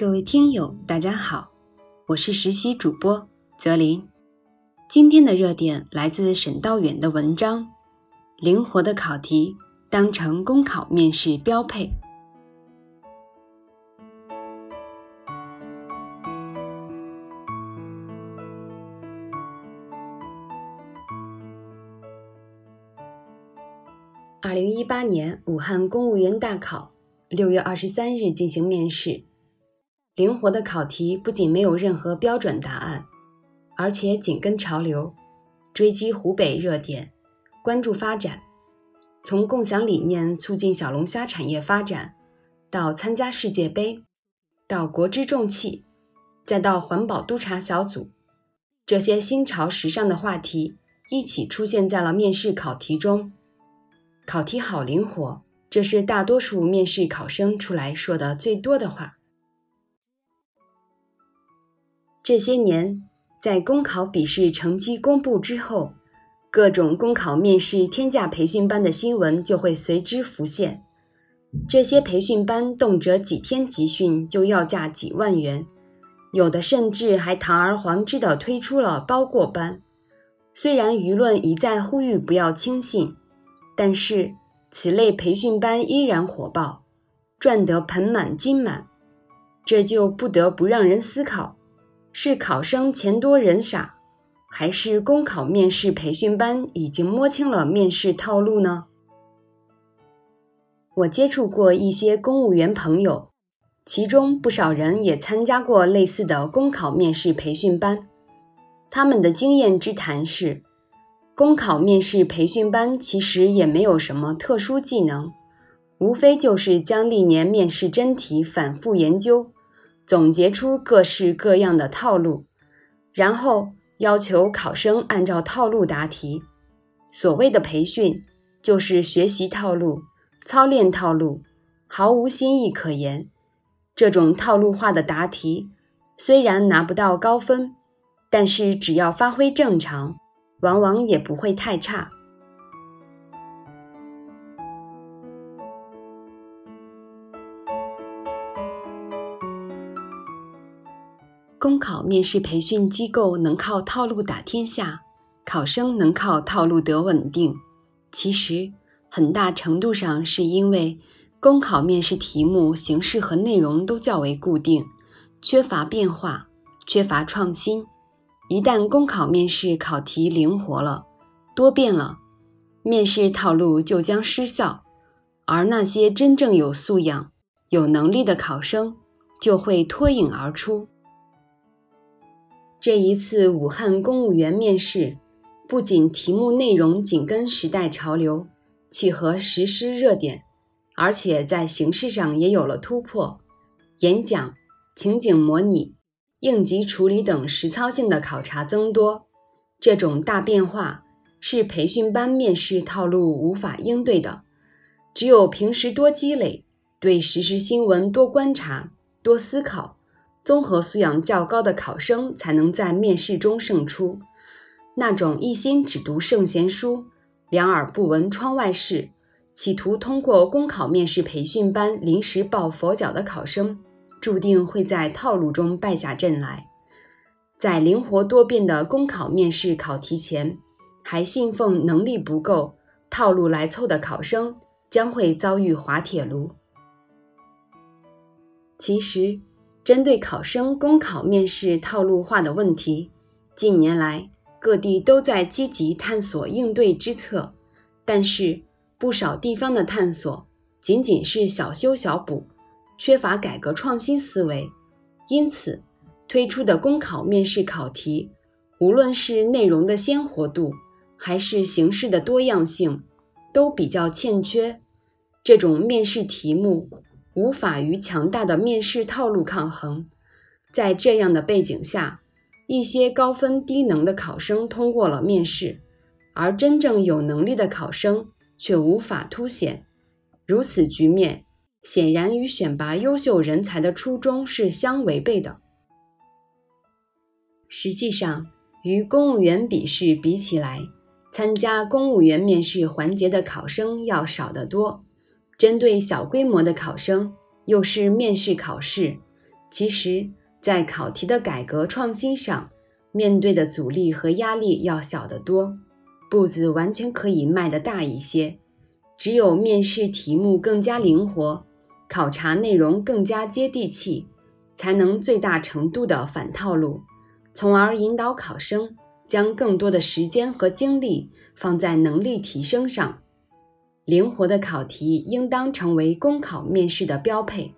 各位听友，大家好，我是实习主播泽林。今天的热点来自沈道远的文章《灵活的考题当成公考面试标配》。二零一八年武汉公务员大考六月二十三日进行面试。灵活的考题不仅没有任何标准答案，而且紧跟潮流，追击湖北热点，关注发展。从共享理念促进小龙虾产业发展，到参加世界杯，到国之重器，再到环保督查小组，这些新潮时尚的话题一起出现在了面试考题中。考题好灵活，这是大多数面试考生出来说的最多的话。这些年，在公考笔试成绩公布之后，各种公考面试天价培训班的新闻就会随之浮现。这些培训班动辄几天集训就要价几万元，有的甚至还堂而皇之地推出了包过班。虽然舆论一再呼吁不要轻信，但是此类培训班依然火爆，赚得盆满金满，这就不得不让人思考。是考生钱多人傻，还是公考面试培训班已经摸清了面试套路呢？我接触过一些公务员朋友，其中不少人也参加过类似的公考面试培训班。他们的经验之谈是，公考面试培训班其实也没有什么特殊技能，无非就是将历年面试真题反复研究。总结出各式各样的套路，然后要求考生按照套路答题。所谓的培训，就是学习套路、操练套路，毫无新意可言。这种套路化的答题，虽然拿不到高分，但是只要发挥正常，往往也不会太差。公考面试培训机构能靠套路打天下，考生能靠套路得稳定。其实，很大程度上是因为公考面试题目形式和内容都较为固定，缺乏变化，缺乏创新。一旦公考面试考题灵活了、多变了，面试套路就将失效，而那些真正有素养、有能力的考生就会脱颖而出。这一次武汉公务员面试，不仅题目内容紧跟时代潮流，契合实施热点，而且在形式上也有了突破。演讲、情景模拟、应急处理等实操性的考察增多。这种大变化是培训班面试套路无法应对的。只有平时多积累，对实时新闻多观察、多思考。综合素养较高的考生才能在面试中胜出。那种一心只读圣贤书、两耳不闻窗外事，企图通过公考面试培训班临时抱佛脚的考生，注定会在套路中败下阵来。在灵活多变的公考面试考题前，还信奉能力不够、套路来凑的考生，将会遭遇滑铁卢。其实。针对考生公考面试套路化的问题，近年来各地都在积极探索应对之策，但是不少地方的探索仅仅是小修小补，缺乏改革创新思维，因此推出的公考面试考题，无论是内容的鲜活度，还是形式的多样性，都比较欠缺。这种面试题目。无法与强大的面试套路抗衡，在这样的背景下，一些高分低能的考生通过了面试，而真正有能力的考生却无法凸显。如此局面，显然与选拔优秀人才的初衷是相违背的。实际上，与公务员笔试比起来，参加公务员面试环节的考生要少得多。针对小规模的考生，又是面试考试，其实，在考题的改革创新上，面对的阻力和压力要小得多，步子完全可以迈得大一些。只有面试题目更加灵活，考察内容更加接地气，才能最大程度的反套路，从而引导考生将更多的时间和精力放在能力提升上。灵活的考题应当成为公考面试的标配。